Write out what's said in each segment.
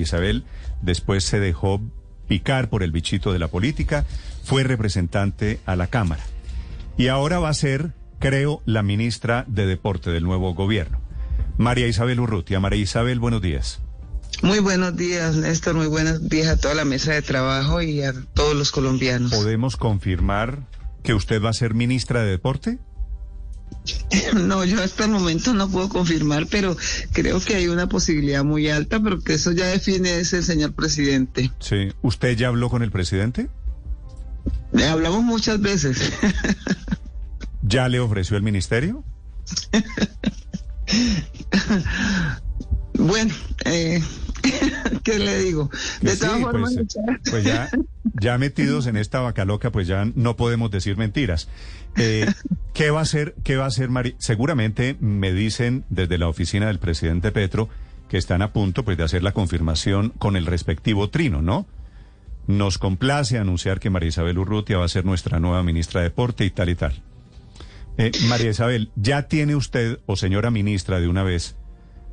Isabel después se dejó picar por el bichito de la política, fue representante a la Cámara. Y ahora va a ser, creo, la ministra de Deporte del nuevo gobierno. María Isabel Urrutia. María Isabel, buenos días. Muy buenos días, Néstor. Muy buenos días a toda la mesa de trabajo y a todos los colombianos. ¿Podemos confirmar que usted va a ser ministra de Deporte? No, yo hasta el momento no puedo confirmar, pero creo que hay una posibilidad muy alta, pero que eso ya define ese el señor presidente. Sí. ¿Usted ya habló con el presidente? Le hablamos muchas veces. ¿Ya le ofreció el ministerio? bueno, eh, ¿qué le digo? Que De todas formas, pues, pues ya, ya metidos en esta vaca loca, pues ya no podemos decir mentiras. Eh, ¿Qué va a hacer? ¿Qué va a hacer Mari? Seguramente me dicen desde la oficina del presidente Petro que están a punto pues de hacer la confirmación con el respectivo trino, ¿no? Nos complace anunciar que María Isabel Urrutia va a ser nuestra nueva ministra de Deporte y tal y tal. Eh, María Isabel, ¿ya tiene usted, o señora ministra de una vez,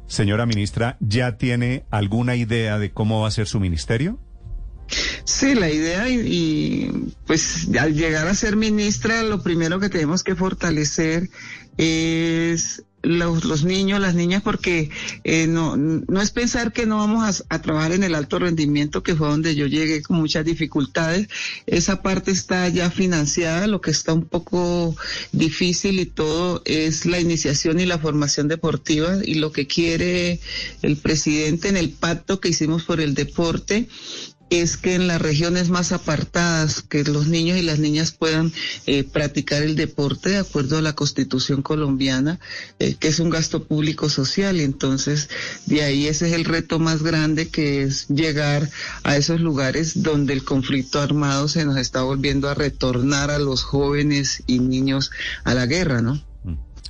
señora ministra, ¿ya tiene alguna idea de cómo va a ser su ministerio? Sí, la idea y, pues al llegar a ser ministra, lo primero que tenemos que fortalecer es los, niños, las niñas, porque eh, no, no es pensar que no vamos a, trabajar en el alto rendimiento, que fue donde yo llegué con muchas dificultades. Esa parte está ya financiada, lo que está un poco difícil y todo es la iniciación y la formación deportiva y lo que quiere el presidente en el pacto que hicimos por el deporte es que en las regiones más apartadas, que los niños y las niñas puedan eh, practicar el deporte de acuerdo a la constitución colombiana, eh, que es un gasto público social. Entonces, de ahí ese es el reto más grande, que es llegar a esos lugares donde el conflicto armado se nos está volviendo a retornar a los jóvenes y niños a la guerra, ¿no?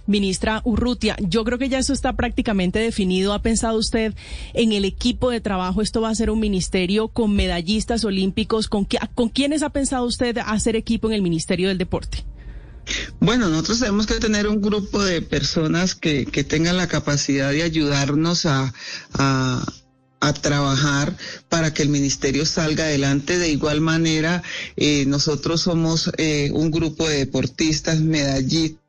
Ministra Urrutia, yo creo que ya eso está prácticamente definido. ¿Ha pensado usted en el equipo de trabajo? ¿Esto va a ser un ministerio con medallistas olímpicos? ¿Con, qué, con quiénes ha pensado usted hacer equipo en el Ministerio del Deporte? Bueno, nosotros tenemos que tener un grupo de personas que, que tengan la capacidad de ayudarnos a, a a trabajar para que el ministerio salga adelante. De igual manera, eh, nosotros somos eh, un grupo de deportistas, medallistas,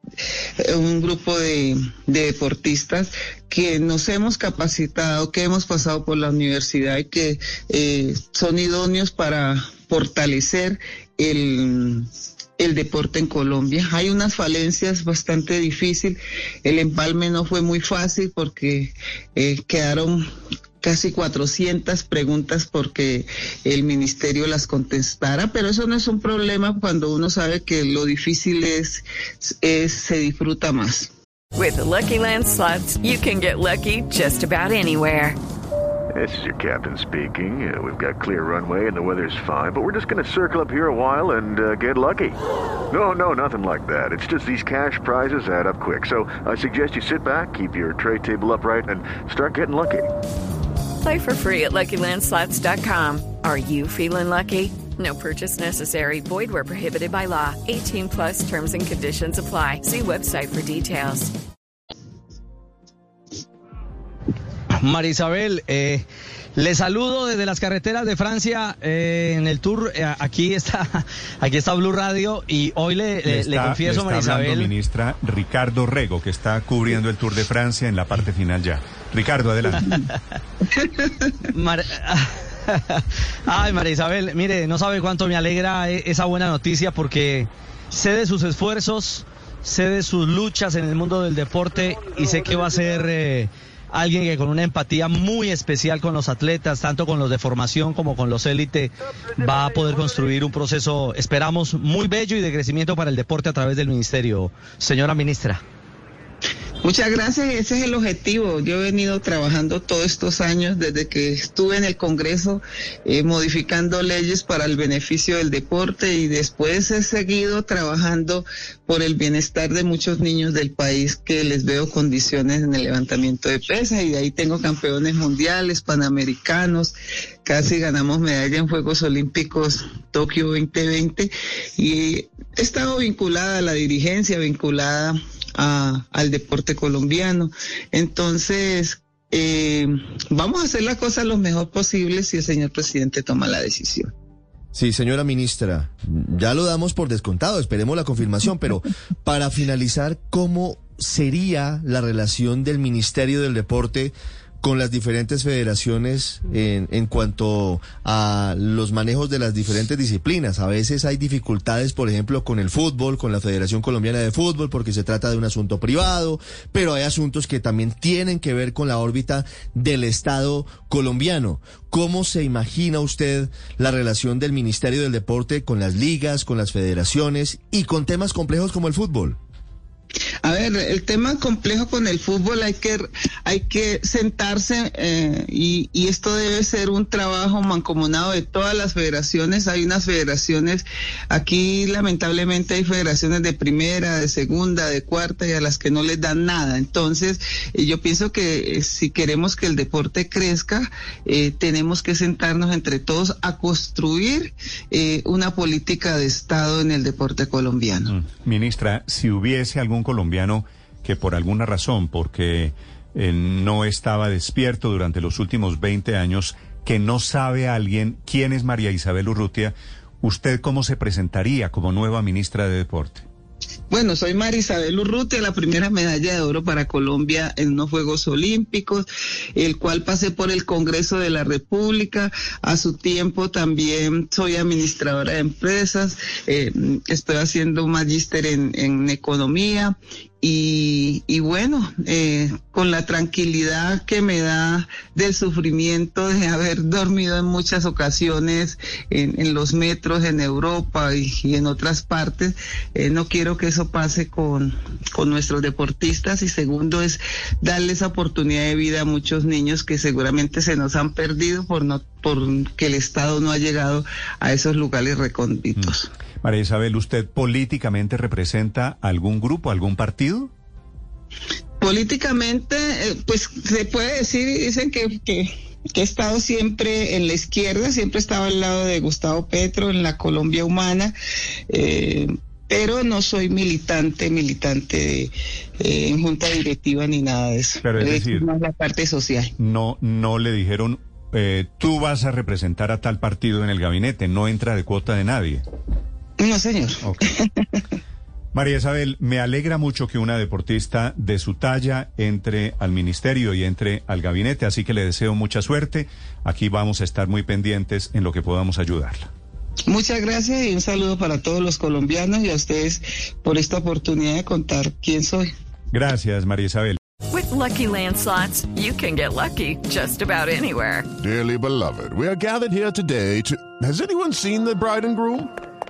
un grupo de, de, deportistas que nos hemos capacitado, que hemos pasado por la universidad y que eh, son idóneos para fortalecer el el deporte en Colombia. Hay unas falencias bastante difíciles. El empalme no fue muy fácil porque eh, quedaron casi 400 preguntas porque el ministerio las contestara, pero eso no es un problema cuando uno sabe que lo difícil es, es se disfruta más. With the Lucky Land slots, you can get lucky just about anywhere. This is your captain speaking. Uh, we've got clear runway and the weather's fine, but we're just going to circle up here a while and uh, get lucky. No, no, nothing like that. It's just these cash prizes add up quick. So I suggest you sit back, keep your tray table upright, and start getting lucky. Play for free at LuckyLandSlots.com. Are you feeling lucky? No purchase necessary. Void where prohibited by law. 18 plus terms and conditions apply. See website for details. María Isabel, eh, le saludo desde las carreteras de Francia eh, en el tour. Eh, aquí está, aquí está Blue Radio y hoy le, le, está, le confieso, le está Isabel. ministra Ricardo Rego, que está cubriendo el Tour de Francia en la parte final ya. Ricardo, adelante. Ay, María Isabel, mire, no sabe cuánto me alegra esa buena noticia porque sé de sus esfuerzos, sé de sus luchas en el mundo del deporte y sé que va a ser eh, alguien que con una empatía muy especial con los atletas, tanto con los de formación como con los élite, va a poder construir un proceso, esperamos, muy bello y de crecimiento para el deporte a través del ministerio. Señora ministra. Muchas gracias, ese es el objetivo. Yo he venido trabajando todos estos años desde que estuve en el Congreso eh, modificando leyes para el beneficio del deporte y después he seguido trabajando por el bienestar de muchos niños del país que les veo condiciones en el levantamiento de pesas y de ahí tengo campeones mundiales, panamericanos, casi ganamos medalla en Juegos Olímpicos Tokio 2020 y he estado vinculada a la dirigencia, vinculada al deporte colombiano. Entonces, eh, vamos a hacer la cosa lo mejor posible si el señor presidente toma la decisión. Sí, señora ministra, ya lo damos por descontado, esperemos la confirmación, pero para finalizar, ¿cómo sería la relación del Ministerio del Deporte con las diferentes federaciones en, en, cuanto a los manejos de las diferentes disciplinas. A veces hay dificultades, por ejemplo, con el fútbol, con la Federación Colombiana de Fútbol, porque se trata de un asunto privado, pero hay asuntos que también tienen que ver con la órbita del Estado colombiano. ¿Cómo se imagina usted la relación del Ministerio del Deporte con las ligas, con las federaciones y con temas complejos como el fútbol? El tema complejo con el fútbol hay que hay que sentarse eh, y, esto debe ser un trabajo mancomunado de todas las federaciones. Hay unas federaciones aquí lamentablemente hay federaciones de primera, de segunda, de cuarta y a las que no les dan nada. Entonces eh, yo pienso que eh, si queremos que el deporte crezca tenemos que sentarnos entre todos a construir una política de Estado en el deporte colombiano. Mm. Ministra, si hubiese algún colombiano que por alguna razón, porque eh, no estaba despierto durante los últimos 20 años, que no sabe alguien quién es María Isabel Urrutia, ¿usted cómo se presentaría como nueva ministra de Deporte? Bueno, soy María Isabel Urrutia, la primera medalla de oro para Colombia en unos Juegos Olímpicos, el cual pasé por el Congreso de la República. A su tiempo también soy administradora de empresas, eh, estoy haciendo un magíster en economía y, y, bueno, eh, con la tranquilidad que me da del sufrimiento de haber dormido en muchas ocasiones en, los metros en Europa y, y en otras partes, eh, no quiero que eso pase con, con nuestros deportistas y segundo es darles oportunidad de vida a muchos niños que seguramente se nos han perdido por no porque el Estado no ha llegado a esos lugares recónditos. Mm. María Isabel, ¿usted políticamente representa algún grupo, algún partido? Políticamente, eh, pues se puede decir, dicen que, que, que, he estado siempre en la izquierda, siempre he estado al lado de Gustavo Petro, en la Colombia Humana. Eh, pero no soy militante, militante de, eh, en junta directiva ni nada de eso. Pero es decir, más la parte social. No, no le dijeron, eh, tú vas a representar a tal partido en el gabinete, no entra de cuota de nadie. No, señor. Okay. María Isabel, me alegra mucho que una deportista de su talla entre al ministerio y entre al gabinete, así que le deseo mucha suerte. Aquí vamos a estar muy pendientes en lo que podamos ayudarla. Muchas gracias y un saludo para todos los colombianos y a ustedes por esta oportunidad de contar quién soy. Gracias, María Isabel. With lucky landslots, you can get lucky just about anywhere. Dearly beloved, we are gathered here today to. Has anyone seen the bride and groom?